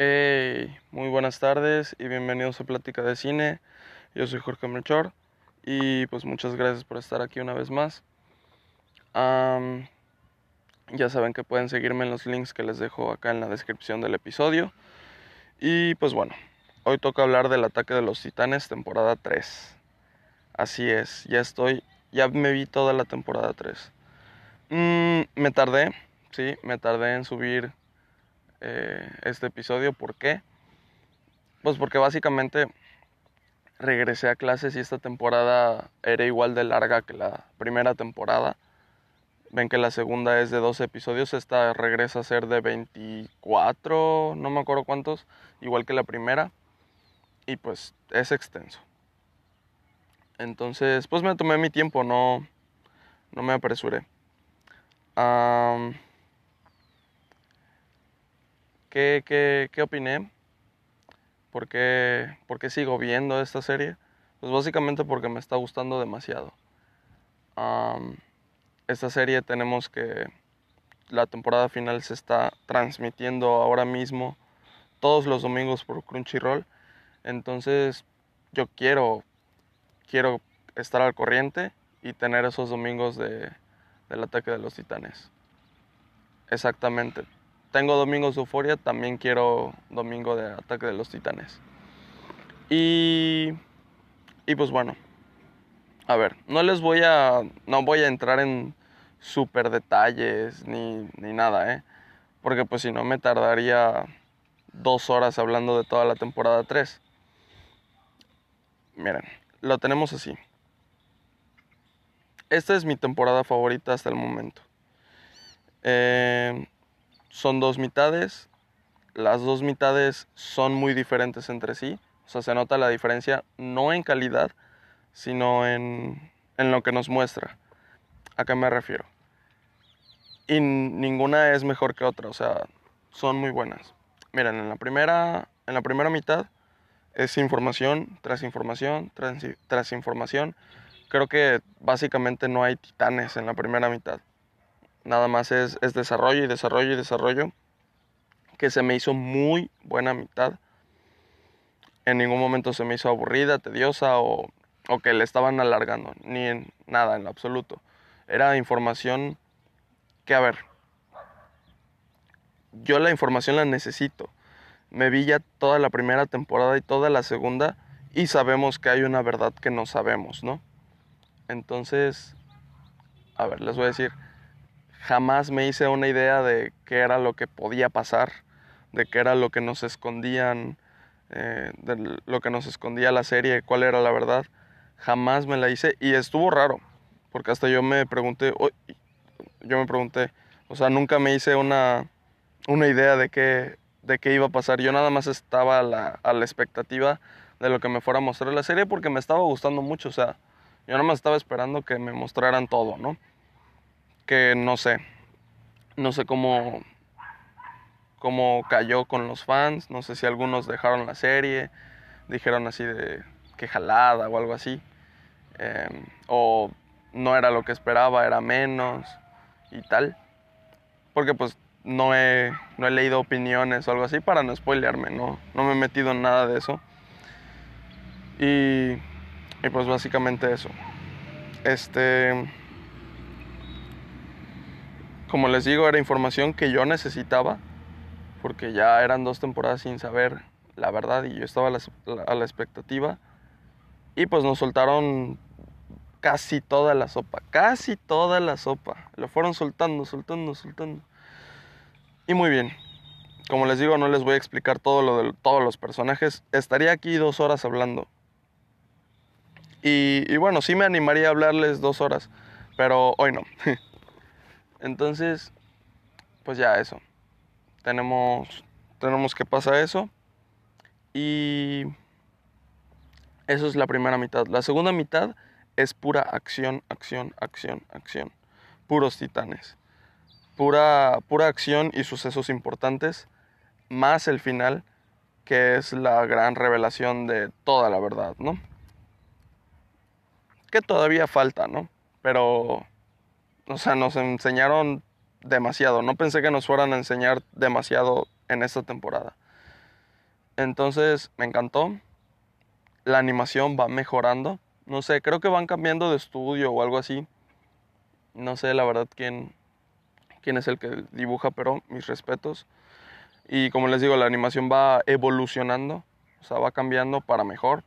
Hey, muy buenas tardes y bienvenidos a Plática de Cine. Yo soy Jorge Melchor y pues muchas gracias por estar aquí una vez más. Ya saben que pueden seguirme en los links que les dejo acá en la descripción del episodio. Y pues bueno, hoy toca hablar del ataque de los titanes temporada 3. Así es, ya estoy, ya me vi toda la temporada 3. Mm, me tardé, sí, me tardé en subir eh, este episodio. ¿Por qué? Pues porque básicamente regresé a clases y esta temporada era igual de larga que la primera temporada. Ven que la segunda es de 12 episodios, esta regresa a ser de 24, no me acuerdo cuántos, igual que la primera. Y pues es extenso. Entonces, pues me tomé mi tiempo, no, no me apresuré. Am, ¿qué, qué, qué opiné? ¿Por qué, sigo viendo esta serie? Pues básicamente porque me está gustando demasiado. Esta serie tenemos que la temporada final se está transmitiendo ahora mismo todos los domingos por Crunchyroll. Entonces yo quiero, quiero estar al corriente y tener esos domingos de, del ataque de los titanes. Exactamente. Tengo domingos de euforia, también quiero domingo de ataque de los titanes. Y, y pues bueno, a ver, no les voy a, no voy a entrar en super detalles ni, ni nada, ¿eh? Porque pues si no me tardaría dos horas hablando de toda la temporada 3. Miren, lo tenemos así. Esta es mi temporada favorita hasta el momento. Eh, son dos mitades. Las dos mitades son muy diferentes entre sí. O sea, se nota la diferencia no en calidad, sino en, en lo que nos muestra. ¿A qué me refiero? Y ninguna es mejor que otra, o sea, son muy buenas. Miren, en la primera, en la primera mitad es información tras información tras, tras información. Creo que básicamente no hay titanes en la primera mitad. Nada más es, es desarrollo y desarrollo y desarrollo. Que se me hizo muy buena mitad. En ningún momento se me hizo aburrida, tediosa o, o que le estaban alargando. Ni en nada, en lo absoluto. Era información que, a ver, yo la información la necesito. Me vi ya toda la primera temporada y toda la segunda y sabemos que hay una verdad que no sabemos, ¿no? Entonces, a ver, les voy a decir, jamás me hice una idea de qué era lo que podía pasar, de qué era lo que nos escondían, eh, de lo que nos escondía la serie, cuál era la verdad. Jamás me la hice y estuvo raro, porque hasta yo me pregunté, oh, yo me pregunté, o sea, nunca me hice una, una idea de qué, de qué iba a pasar. Yo nada más estaba a la, a la expectativa de lo que me fuera a mostrar la serie porque me estaba gustando mucho, o sea, yo nada más estaba esperando que me mostraran todo, ¿no? Que no sé, no sé cómo, cómo cayó con los fans, no sé si algunos dejaron la serie, dijeron así de que jalada o algo así, eh, o no era lo que esperaba, era menos y tal, porque pues no he, no he leído opiniones o algo así para no spoilearme, no, no me he metido en nada de eso. Y, y pues básicamente eso. Este, como les digo, era información que yo necesitaba, porque ya eran dos temporadas sin saber la verdad y yo estaba a la, expectativa. Y pues nos soltaron casi toda la sopa, casi toda la sopa. Lo fueron soltando, soltando, soltando. Y muy bien. Como les digo, no les voy a explicar todo lo de todos los personajes. Estaría aquí dos horas hablando. Y, y bueno, sí me animaría a hablarles dos horas, pero hoy no. Entonces, pues ya eso. Tenemos, tenemos que pasar eso. Y eso es la primera mitad. La segunda mitad es pura acción, acción, acción, acción. Puros titanes. Pura, pura acción y sucesos importantes, más el final, que es la gran revelación de toda la verdad, ¿no? Que todavía falta, ¿no? Pero, o sea, nos enseñaron demasiado. No pensé que nos fueran a enseñar demasiado en esta temporada. Entonces me encantó. La animación va mejorando. No sé, creo que van cambiando de estudio o algo así. No sé la verdad quién, quién es el que dibuja, pero mis respetos. Y como les digo, la animación va evolucionando, o sea, va cambiando para mejor,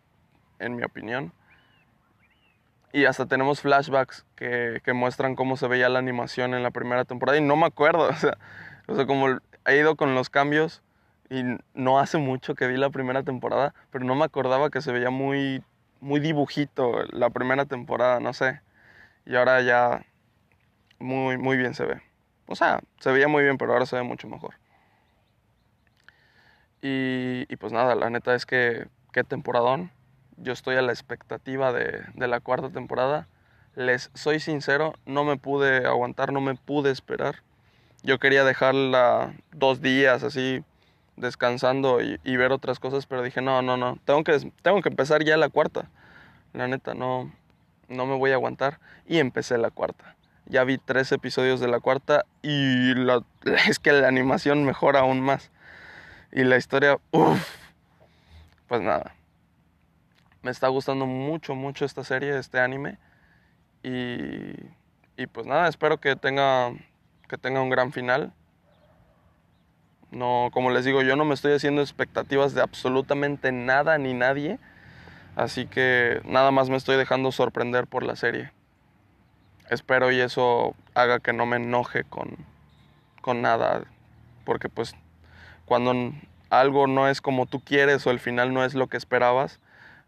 en mi opinión. Y hasta tenemos flashbacks que, que muestran cómo se veía la animación en la primera temporada. Y no me acuerdo, o sea, o sea, como he ido con los cambios y no hace mucho que vi la primera temporada, pero no me acordaba que se veía muy, muy dibujito la primera temporada, no sé. Y ahora ya muy, muy bien se ve. O sea, se veía muy bien, pero ahora se ve mucho mejor. Y, y pues nada, la neta es que qué temporadón. Yo estoy a la expectativa de, la cuarta temporada. Les soy sincero, no me pude aguantar, no me pude esperar. Yo quería dejarla dos días así descansando y, y, ver otras cosas, pero dije, no, no, no, tengo que, tengo que empezar ya la cuarta. La neta, no, no me voy a aguantar. Y empecé la cuarta. Ya vi tres episodios de la cuarta y la, es que la animación mejora aún más. Y la historia, uff, pues nada. Me está gustando mucho, mucho esta serie, este anime. Y, y pues nada, espero que tenga, que tenga un gran final. No, como les digo, yo no me estoy haciendo expectativas de absolutamente nada ni nadie. Así que nada más me estoy dejando sorprender por la serie. Espero y eso haga que no me enoje con, con nada. Porque pues cuando algo no es como tú quieres o el final no es lo que esperabas,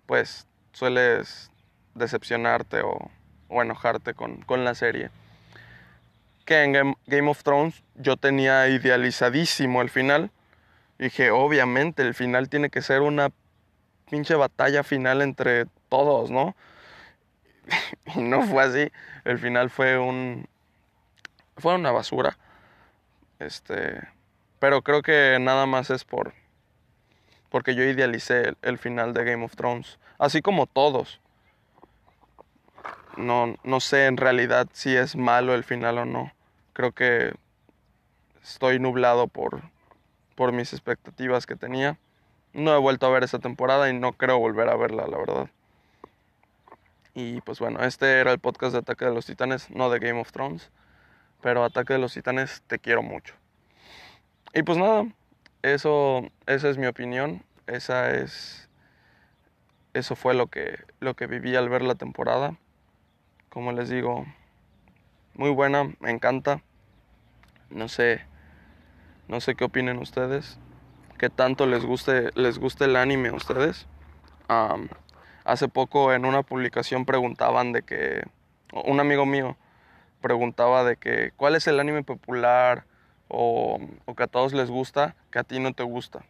pues sueles decepcionarte o, o enojarte con, con, la serie. Que en Game, of Thrones yo tenía idealizadísimo el final. dije, obviamente el final tiene que ser una pinche batalla final entre todos, ¿no? y no fue así. El final fue un... Fue una basura. Este... Pero creo que nada más es por... Porque yo idealicé el, final de Game of Thrones. Así como todos. No, no sé en realidad si es malo el final o no. Creo que estoy nublado por, por mis expectativas que tenía. No he vuelto a ver esa temporada y no creo volver a verla, la verdad. Y pues bueno, este era el podcast de Ataque de los Titanes, no de Game of Thrones. Pero Ataque de los Titanes, te quiero mucho. Y pues nada, eso, esa es mi opinión. Esa es. Eso fue lo que, lo que viví al ver la temporada. Como les digo, muy buena, me encanta. No sé, no sé qué opinen ustedes. ¿Qué tanto les guste, les guste el anime a ustedes? Hace poco en una publicación preguntaban de que, un amigo mío preguntaba de que, ¿cuál es el anime popular o, que a todos les gusta, que a ti no te gusta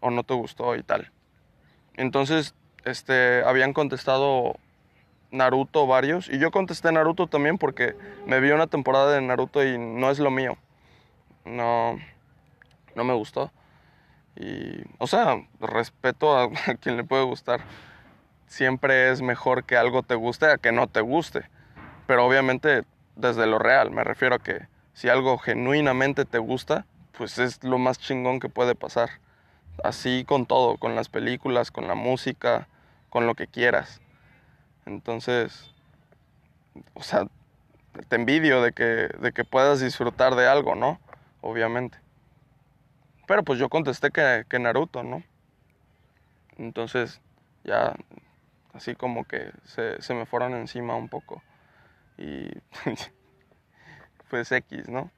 o no te gustó y tal? Entonces, este, habían contestado Naruto varios y yo contesté Naruto también porque me vi una temporada de Naruto y no es lo mío. No, no me gustó. Y, o sea, respeto a, a quien le puede gustar siempre es mejor que algo te guste a que no te guste. Pero obviamente desde lo real, me refiero a que si algo genuinamente te gusta, pues es lo más chingón que puede pasar. Así con todo, con las películas, con la música, con lo que quieras. Entonces, o sea, te envidio de que, de que puedas disfrutar de algo, ¿no? Obviamente. Pero pues yo contesté que, que Naruto, ¿no? Entonces, ya así como que se, se me fueron encima un poco. Y pues X, ¿no?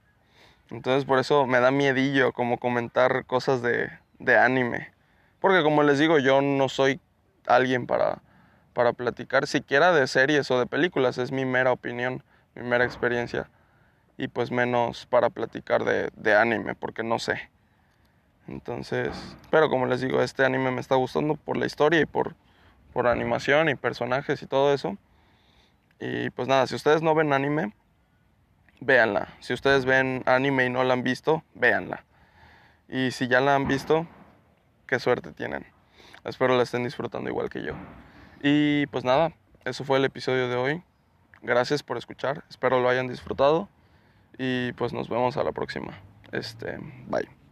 Entonces por eso me da miedillo como comentar cosas de, de anime. Porque como les digo, yo no soy alguien para, para platicar siquiera de series o de películas, es mi mera opinión, mi mera experiencia. Y pues menos para platicar de, de anime, porque no sé. Entonces, pero como les digo, este anime me está gustando por la historia y por por animación y personajes y todo eso. Y pues nada, si ustedes no ven anime, véanla. Si ustedes ven anime y no la han visto, véanla. Y si ya la han visto, qué suerte tienen. Espero la estén disfrutando igual que yo. Y pues nada, eso fue el episodio de hoy. Gracias por escuchar. Espero lo hayan disfrutado. Y pues nos vemos a la próxima. Este, bye.